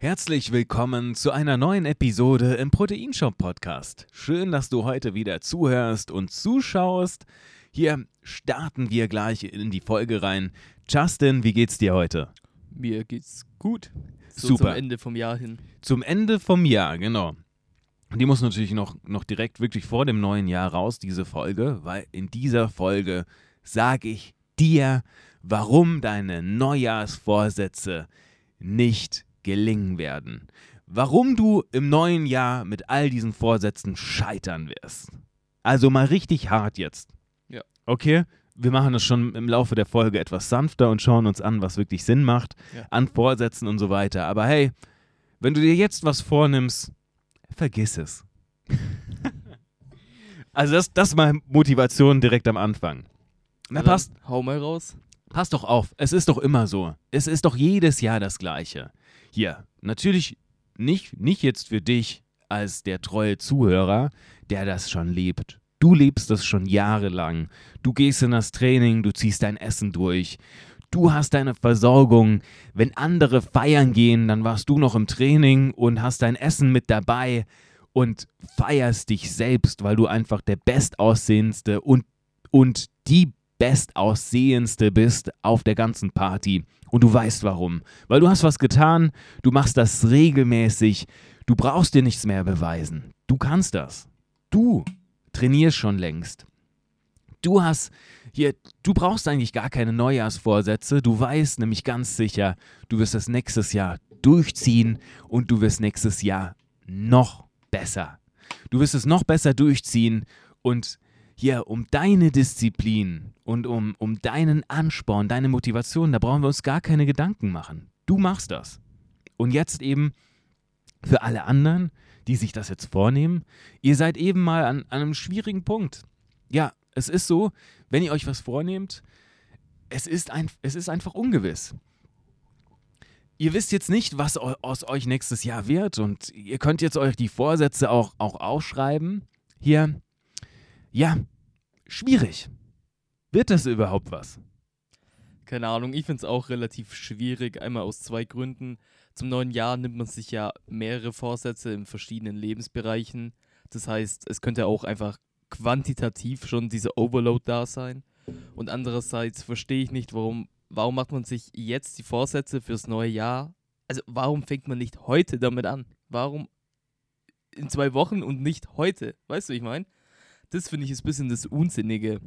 Herzlich willkommen zu einer neuen Episode im Proteinshop Podcast. Schön, dass du heute wieder zuhörst und zuschaust. Hier starten wir gleich in die Folge rein. Justin, wie geht's dir heute? Mir geht's gut. So Super. Zum Ende vom Jahr hin. Zum Ende vom Jahr, genau. Die muss natürlich noch, noch direkt wirklich vor dem neuen Jahr raus, diese Folge, weil in dieser Folge sage ich dir, warum deine Neujahrsvorsätze nicht gelingen werden. Warum du im neuen Jahr mit all diesen Vorsätzen scheitern wirst. Also mal richtig hart jetzt. Ja. Okay? Wir machen das schon im Laufe der Folge etwas sanfter und schauen uns an, was wirklich Sinn macht, Ja. an Vorsätzen und so weiter. Aber hey, wenn du dir jetzt was vornimmst, vergiss es. also das, das mal Motivation direkt am Anfang. Na, dann passt, Hau mal raus. Pass doch auf, es ist doch immer so. Es ist doch jedes Jahr das Gleiche. Hier, natürlich nicht, nicht jetzt für dich als der treue Zuhörer, der das schon lebt. Du lebst das schon jahrelang. Du gehst in das Training, du ziehst dein Essen durch. Du hast deine Versorgung. Wenn andere feiern gehen, dann warst du noch im Training und hast dein Essen mit dabei und feierst dich selbst, weil du einfach der Bestaussehendste und, und die Bestaussehendste bist auf der ganzen Party. Und du weißt warum. Weil du hast was getan, du machst das regelmäßig, du brauchst dir nichts mehr beweisen. Du kannst das. Du trainierst schon längst. Du hast hier, du brauchst eigentlich gar keine Neujahrsvorsätze. Du weißt nämlich ganz sicher, du wirst das nächstes Jahr durchziehen und du wirst nächstes Jahr noch besser. Du wirst es noch besser durchziehen und hier um deine Disziplin und um, um deinen Ansporn, deine Motivation, da brauchen wir uns gar keine Gedanken machen. Du machst das. Und jetzt eben für alle anderen, die sich das jetzt vornehmen, ihr seid eben mal an, an einem schwierigen Punkt. Ja, es ist so, wenn ihr euch was vornehmt, es ist, ein, es ist einfach ungewiss. Ihr wisst jetzt nicht, was aus euch nächstes Jahr wird und ihr könnt jetzt euch die Vorsätze auch, auch aufschreiben. Hier, ja, schwierig. Wird das überhaupt was? Keine Ahnung, ich finde es auch relativ schwierig. Einmal aus zwei Gründen. Zum neuen Jahr nimmt man sich ja mehrere Vorsätze in verschiedenen Lebensbereichen. Das heißt, es könnte auch einfach quantitativ schon dieser Overload da sein. Und andererseits verstehe ich nicht, warum, warum macht man sich jetzt die Vorsätze fürs neue Jahr? Also warum fängt man nicht heute damit an? Warum in zwei Wochen und nicht heute? Weißt du, ich meine? Das finde ich ist ein bisschen das Unsinnige.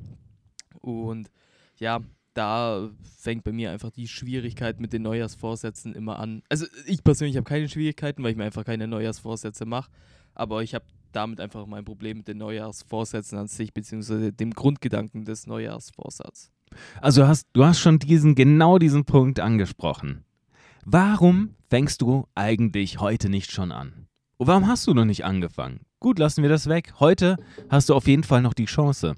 Und ja, da fängt bei mir einfach die Schwierigkeit mit den Neujahrsvorsätzen immer an. Also ich persönlich habe keine Schwierigkeiten, weil ich mir einfach keine Neujahrsvorsätze mache. Aber ich habe damit einfach mein Problem mit den Neujahrsvorsätzen an sich, beziehungsweise dem Grundgedanken des Neujahrsvorsatzes. Also hast, du hast schon diesen, genau diesen Punkt angesprochen. Warum fängst du eigentlich heute nicht schon an? Und warum hast du noch nicht angefangen? Gut, lassen wir das weg. Heute hast du auf jeden Fall noch die Chance.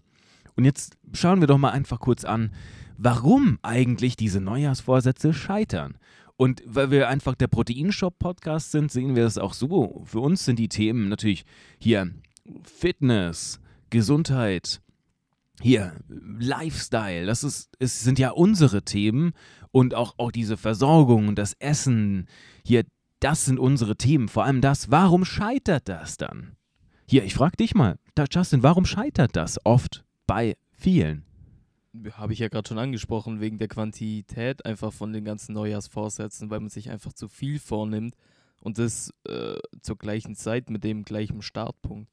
Und jetzt schauen wir doch mal einfach kurz an, warum eigentlich diese Neujahrsvorsätze scheitern. Und weil wir einfach der Proteinshop-Podcast sind, sehen wir es auch so. Für uns sind die Themen natürlich hier Fitness, Gesundheit, hier Lifestyle. Das ist, es sind ja unsere Themen und auch, auch diese Versorgung und das Essen. Hier, das sind unsere Themen. Vor allem das, warum scheitert das dann? Hier, ich frage dich mal, Justin, warum scheitert das oft bei vielen? Habe ich ja gerade schon angesprochen, wegen der Quantität einfach von den ganzen Neujahrsvorsätzen, weil man sich einfach zu viel vornimmt und das äh, zur gleichen Zeit mit dem gleichen Startpunkt.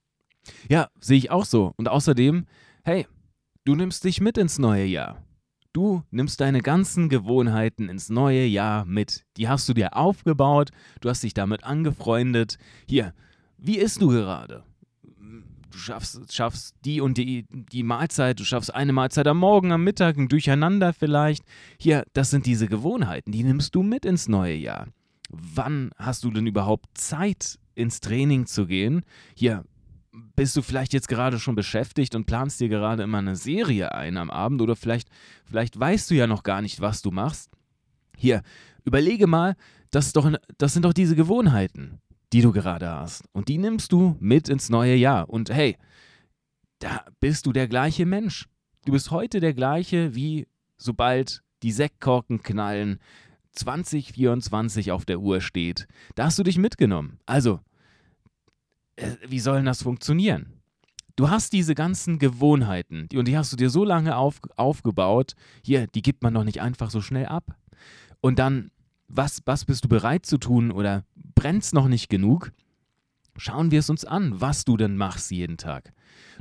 Ja, sehe ich auch so. Und außerdem, hey, du nimmst dich mit ins neue Jahr. Du nimmst deine ganzen Gewohnheiten ins neue Jahr mit. Die hast du dir aufgebaut, du hast dich damit angefreundet. Hier, wie isst du gerade? Du schaffst, schaffst die und die, die Mahlzeit, du schaffst eine Mahlzeit am Morgen, am Mittag, ein Durcheinander vielleicht. Hier, das sind diese Gewohnheiten, die nimmst du mit ins neue Jahr. Wann hast du denn überhaupt Zeit, ins Training zu gehen? Hier, bist du vielleicht jetzt gerade schon beschäftigt und planst dir gerade immer eine Serie ein am Abend oder vielleicht, vielleicht weißt du ja noch gar nicht, was du machst. Hier, überlege mal, das, doch, das sind doch diese Gewohnheiten, die du gerade hast. Und die nimmst du mit ins neue Jahr. Und hey, da bist du der gleiche Mensch. Du bist heute der gleiche, wie sobald die Sektkorken knallen, 2024 auf der Uhr steht, da hast du dich mitgenommen. Also, äh, wie soll das funktionieren? Du hast diese ganzen Gewohnheiten, und die hast du dir so lange auf, aufgebaut, hier, die gibt man doch nicht einfach so schnell ab. Und dann, was, was bist du bereit zu tun oder brennst noch nicht genug? Schauen wir es uns an, was du denn machst jeden Tag.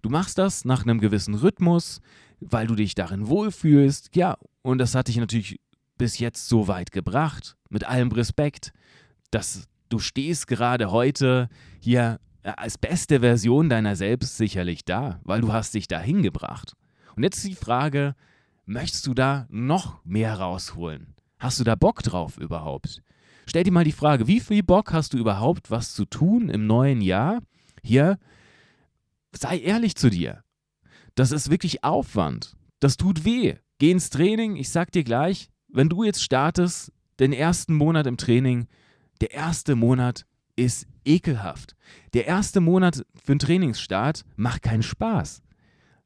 Du machst das nach einem gewissen Rhythmus, weil du dich darin wohlfühlst. Ja, und das hat dich natürlich bis jetzt so weit gebracht. Mit allem Respekt, dass du stehst gerade heute hier als beste Version deiner selbst sicherlich da, weil du hast dich dahin gebracht. Und jetzt die Frage, möchtest du da noch mehr rausholen? Hast du da Bock drauf überhaupt? Stell dir mal die Frage, wie viel Bock hast du überhaupt, was zu tun im neuen Jahr? Hier, sei ehrlich zu dir. Das ist wirklich Aufwand. Das tut weh. Geh ins Training. Ich sag dir gleich, wenn du jetzt startest, den ersten Monat im Training, der erste Monat ist ekelhaft. Der erste Monat für einen Trainingsstart macht keinen Spaß.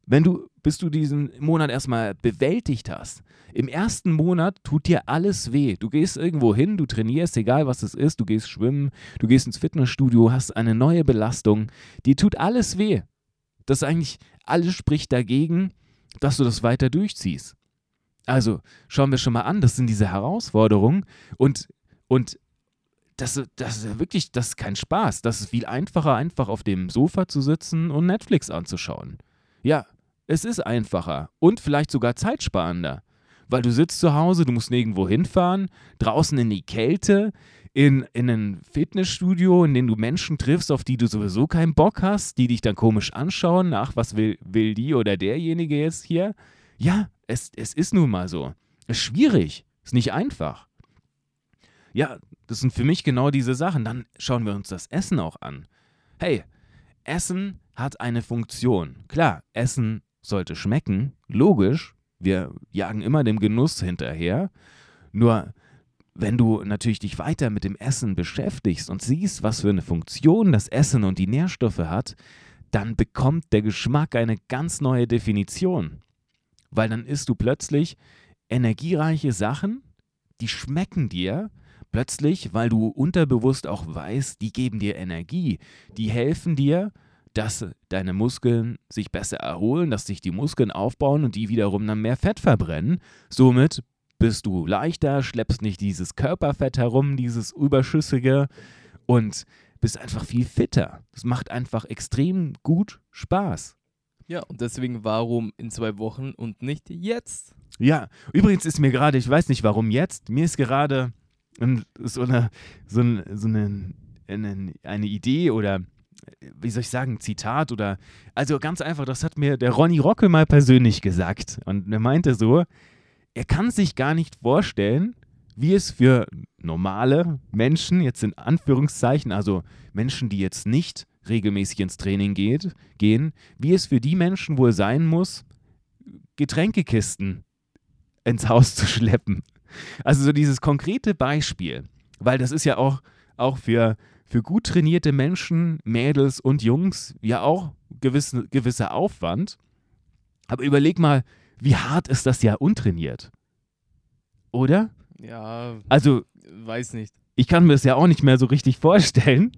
Wenn du, bis du diesen Monat erstmal bewältigt hast, im ersten Monat tut dir alles weh. Du gehst irgendwo hin, du trainierst, egal was es ist, du gehst schwimmen, du gehst ins Fitnessstudio, hast eine neue Belastung, dir tut alles weh. Das eigentlich alles spricht dagegen, dass du das weiter durchziehst. Also schauen wir schon mal an, das sind diese Herausforderungen und, und das, das ist wirklich, das ist kein Spaß. Das ist viel einfacher, einfach auf dem Sofa zu sitzen und Netflix anzuschauen. Ja, es ist einfacher und vielleicht sogar zeitsparender. Weil du sitzt zu Hause, du musst nirgendwo hinfahren, draußen in die Kälte, in, in ein Fitnessstudio, in dem du Menschen triffst, auf die du sowieso keinen Bock hast, die dich dann komisch anschauen, ach, was will, will die oder derjenige jetzt hier? Ja, es, es ist nun mal so. Es ist schwierig, es ist nicht einfach. Ja, das sind für mich genau diese Sachen. Dann schauen wir uns das Essen auch an. Hey, Essen hat eine Funktion. Klar, Essen sollte schmecken, logisch. Wir jagen immer dem Genuss hinterher. Nur wenn du natürlich dich weiter mit dem Essen beschäftigst und siehst, was für eine Funktion das Essen und die Nährstoffe hat, dann bekommt der Geschmack eine ganz neue Definition. Weil dann isst du plötzlich energiereiche Sachen, die schmecken dir, plötzlich, weil du unterbewusst auch weißt, die geben dir Energie, die helfen dir, dass deine Muskeln sich besser erholen, dass sich die Muskeln aufbauen und die wiederum dann mehr Fett verbrennen. Somit bist du leichter, schleppst nicht dieses Körperfett herum, dieses überschüssige und bist einfach viel fitter. Das macht einfach extrem gut Spaß. Ja, und deswegen warum in zwei Wochen und nicht jetzt? Ja, übrigens ist mir gerade, ich weiß nicht warum jetzt, mir ist gerade so eine, so eine, so eine, eine, eine Idee oder wie soll ich sagen, Zitat oder also ganz einfach, das hat mir der Ronny Rockel mal persönlich gesagt und er meinte so, er kann sich gar nicht vorstellen, wie es für normale Menschen, jetzt in Anführungszeichen, also Menschen, die jetzt nicht regelmäßig ins Training geht, gehen, wie es für die Menschen wohl sein muss, Getränkekisten ins Haus zu schleppen. Also so dieses konkrete Beispiel, weil das ist ja auch, auch für, für gut trainierte Menschen, Mädels und Jungs ja auch gewiss, gewisser Aufwand. Aber überleg mal, wie hart ist das ja untrainiert? Oder? Ja. Also. Weiß nicht. Ich kann mir das ja auch nicht mehr so richtig vorstellen.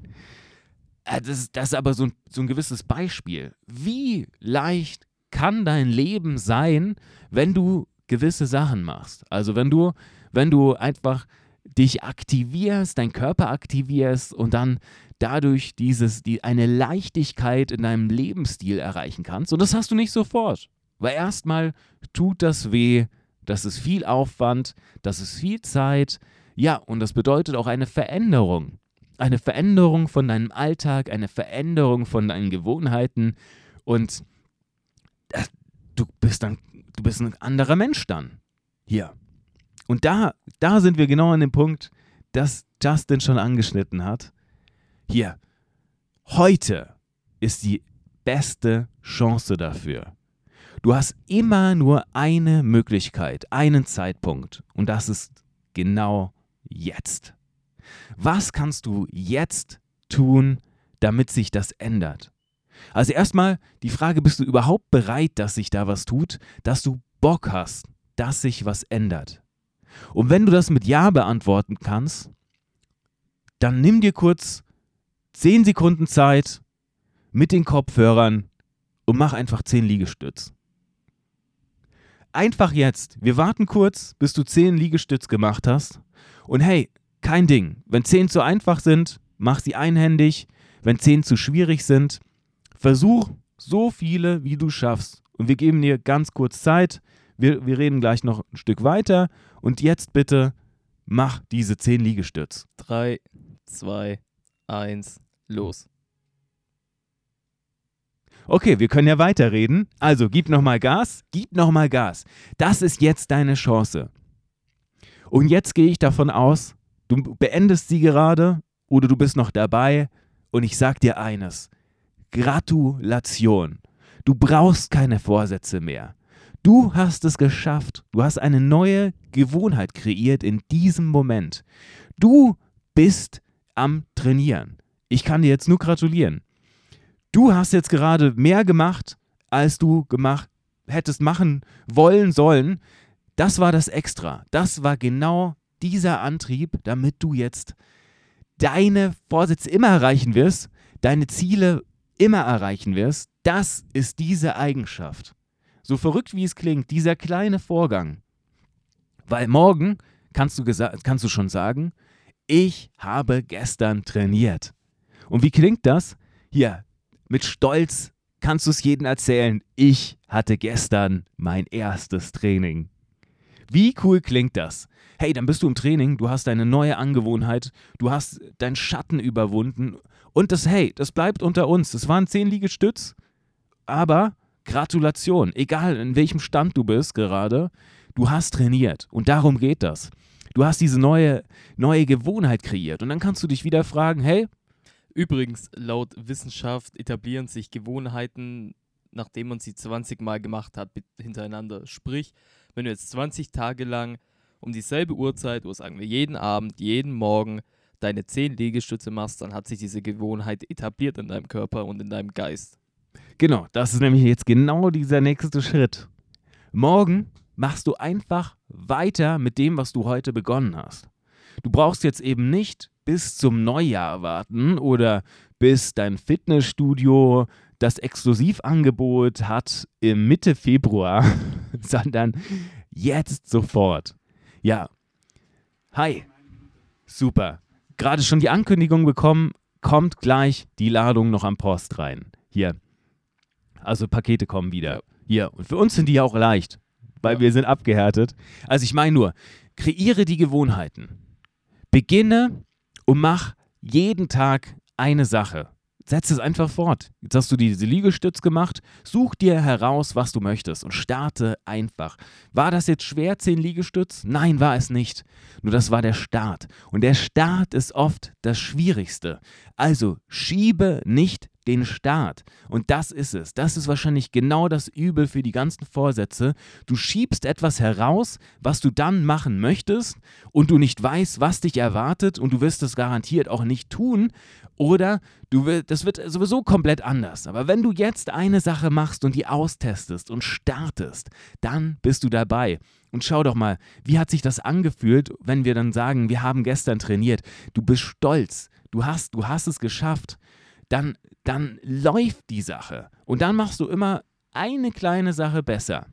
Äh, das, das ist aber so ein, so ein gewisses Beispiel. Wie leicht kann dein Leben sein, wenn du gewisse Sachen machst. Also wenn du, wenn du einfach dich aktivierst, deinen Körper aktivierst und dann dadurch dieses, die, eine Leichtigkeit in deinem Lebensstil erreichen kannst. Und das hast du nicht sofort. Weil erstmal tut das weh, das ist viel Aufwand, das ist viel Zeit. Ja, und das bedeutet auch eine Veränderung. Eine Veränderung von deinem Alltag, eine Veränderung von deinen Gewohnheiten. Und du bist dann du bist ein anderer Mensch dann. Hier. Und da, da sind wir genau an dem Punkt, das Justin schon angeschnitten hat. Hier. Heute ist die beste Chance dafür. Du hast immer nur eine Möglichkeit, einen Zeitpunkt. Und das ist genau jetzt. Was kannst du jetzt tun, damit sich das ändert? Also erstmal die Frage, bist du überhaupt bereit, dass sich da was tut, dass du Bock hast, dass sich was ändert? Und wenn du das mit Ja beantworten kannst, dann nimm dir kurz 10 Sekunden Zeit mit den Kopfhörern und mach einfach 10 Liegestütz. Einfach jetzt. Wir warten kurz, bis du 10 Liegestütz gemacht hast. Und hey, kein Ding. Wenn 10 zu einfach sind, mach sie einhändig. Wenn 10 zu schwierig sind, versuch so viele, wie du schaffst. Und wir geben dir ganz kurz Zeit. Wir, wir reden gleich noch ein Stück weiter. Und jetzt bitte mach diese 10 Liegestütz. 3, 2, 1, los. Okay, wir können ja weiterreden. Also gib nochmal Gas, gib nochmal Gas. Das ist jetzt deine Chance. Und jetzt gehe ich davon aus, du beendest sie gerade oder du bist noch dabei. Und ich sag dir eines: Gratulation. Du brauchst keine Vorsätze mehr. Du hast es geschafft. Du hast eine neue Gewohnheit kreiert in diesem Moment. Du bist am Trainieren. Ich kann dir jetzt nur gratulieren. Du hast jetzt gerade mehr gemacht, als du gemacht hättest machen wollen sollen. Das war das Extra. Das war genau dieser Antrieb, damit du jetzt deine Vorsätze immer erreichen wirst, deine Ziele immer erreichen wirst. Das ist diese Eigenschaft. So verrückt wie es klingt, dieser kleine Vorgang. Weil morgen kannst du, kannst du schon sagen, ich habe gestern trainiert. Und wie klingt das? Hier, mit Stolz kannst du es jedem erzählen. Ich hatte gestern mein erstes Training. Wie cool klingt das? Hey, dann bist du im Training, du hast eine neue Angewohnheit, du hast deinen Schatten überwunden und das, hey, das bleibt unter uns. Das waren 10 Liegestütz, aber Gratulation, egal in welchem Stand du bist gerade, du hast trainiert und darum geht das. Du hast diese neue, neue Gewohnheit kreiert und dann kannst du dich wieder fragen, hey, Übrigens, laut Wissenschaft etablieren sich Gewohnheiten, nachdem man sie 20 Mal gemacht hat, hintereinander. Sprich, wenn du jetzt 20 Tage lang um dieselbe Uhrzeit, oder sagen wir jeden Abend, jeden Morgen, deine 10 Liegestütze machst, dann hat sich diese Gewohnheit etabliert in deinem Körper und in deinem Geist. Genau, das ist nämlich jetzt genau dieser nächste Schritt. Morgen machst du einfach weiter mit dem, was du heute begonnen hast. Du brauchst jetzt eben nicht bis zum Neujahr warten oder bis dein Fitnessstudio das Exklusivangebot hat im Mitte Februar, sondern jetzt sofort. Ja. Hi. Super. Gerade schon die Ankündigung bekommen, kommt gleich die Ladung noch am Post rein. Hier. Also Pakete kommen wieder. Hier. Und für uns sind die ja auch leicht, weil ja. wir sind abgehärtet. Also ich meine nur, kreiere die Gewohnheiten. Beginne und mach jeden Tag eine Sache. Setz es einfach fort. Jetzt hast du diese Liegestütz gemacht. Such dir heraus, was du möchtest und starte einfach. War das jetzt schwer, 10 Liegestütz? Nein, war es nicht. Nur das war der Start. Und der Start ist oft das Schwierigste. Also schiebe nicht den Start. Und das ist es. Das ist wahrscheinlich genau das Übel für die ganzen Vorsätze. Du schiebst etwas heraus, was du dann machen möchtest und du nicht weißt, was dich erwartet und du wirst es garantiert auch nicht tun. Oder du will, das wird sowieso komplett anders. Aber wenn du jetzt eine Sache machst und die austestest und startest, dann bist du dabei. Und schau doch mal, wie hat sich das angefühlt, wenn wir dann sagen, wir haben gestern trainiert. Du bist stolz. Du hast, du hast es geschafft dann, dann läuft die Sache. Und dann machst du immer eine kleine Sache besser.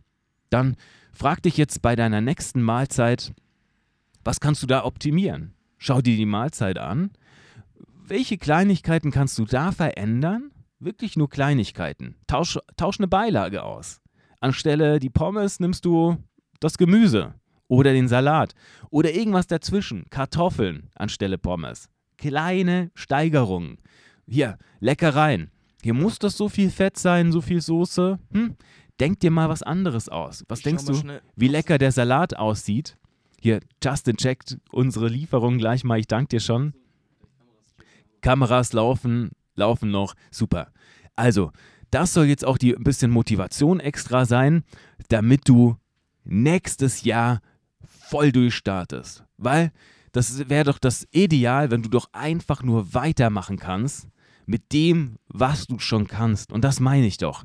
Dann frag dich jetzt bei deiner nächsten Mahlzeit, was kannst du da optimieren? Schau dir die Mahlzeit an. Welche Kleinigkeiten kannst du da verändern? Wirklich nur Kleinigkeiten. Tausch, tausch eine Beilage aus. Anstelle die Pommes nimmst du das Gemüse oder den Salat oder irgendwas dazwischen. Kartoffeln anstelle Pommes. Kleine Steigerungen. Hier, Leckereien. Hier muss das so viel Fett sein, so viel Soße. Hm? Denk dir mal was anderes aus. Was ich denkst du, wie lecker der Salat aussieht? Hier, Justin checkt unsere Lieferung gleich mal. Ich danke dir schon. Kameras laufen, laufen noch. Super. Also, das soll jetzt auch die ein bisschen Motivation extra sein, damit du nächstes Jahr voll durchstartest. Weil das wäre doch das Ideal, wenn du doch einfach nur weitermachen kannst mit dem, was du schon kannst. Und das meine ich doch.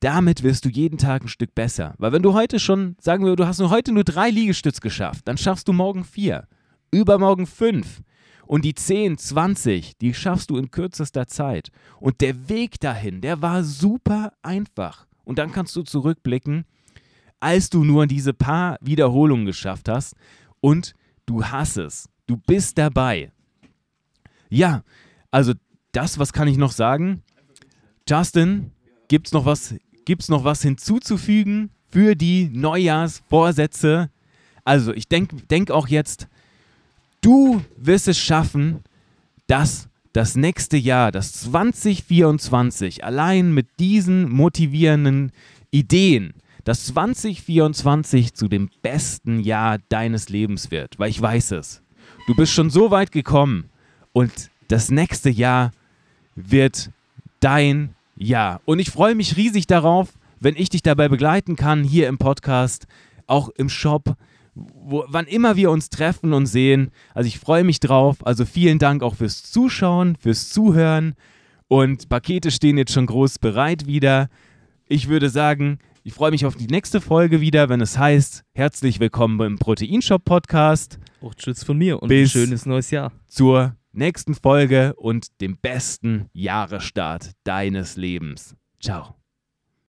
damit wirst du jeden Tag ein Stück besser. Weil wenn du heute schon, sagen wir, du hast nur heute nur drei Liegestütz geschafft, dann schaffst du morgen vier, übermorgen fünf. Und die 10, 20, die schaffst du in kürzester Zeit. Und der Weg dahin, der war super einfach. Und dann kannst du zurückblicken, als du nur diese paar Wiederholungen geschafft hast und du hast es. Du bist dabei. Ja, also das, was kann ich noch sagen? Justin, gibt es noch, was, noch was hinzuzufügen für die Neujahrsvorsätze? Also, ich denke denk auch jetzt, du wirst es schaffen, dass das nächste Jahr, das 2024, allein mit diesen motivierenden Ideen, dass 2024 zu dem besten Jahr deines Lebens wird, weil ich weiß es. Du bist schon so weit gekommen und das nächste Jahr wird dein Jahr. Und ich freue mich riesig darauf, wenn ich dich dabei begleiten kann, hier im Podcast, auch im Shop, wo, wann immer wir uns treffen und sehen. Also ich freue mich drauf. Also vielen Dank auch fürs Zuschauen, fürs Zuhören. Und Pakete stehen jetzt schon groß bereit wieder. Ich würde sagen, ich freue mich auf die nächste Folge wieder, wenn es heißt, herzlich willkommen beim Proteinshop Podcast. Auch Tschüss von mir und Bis ein schönes neues Jahr. Zur nächsten Folge und dem besten Jahresstart deines Lebens. Ciao.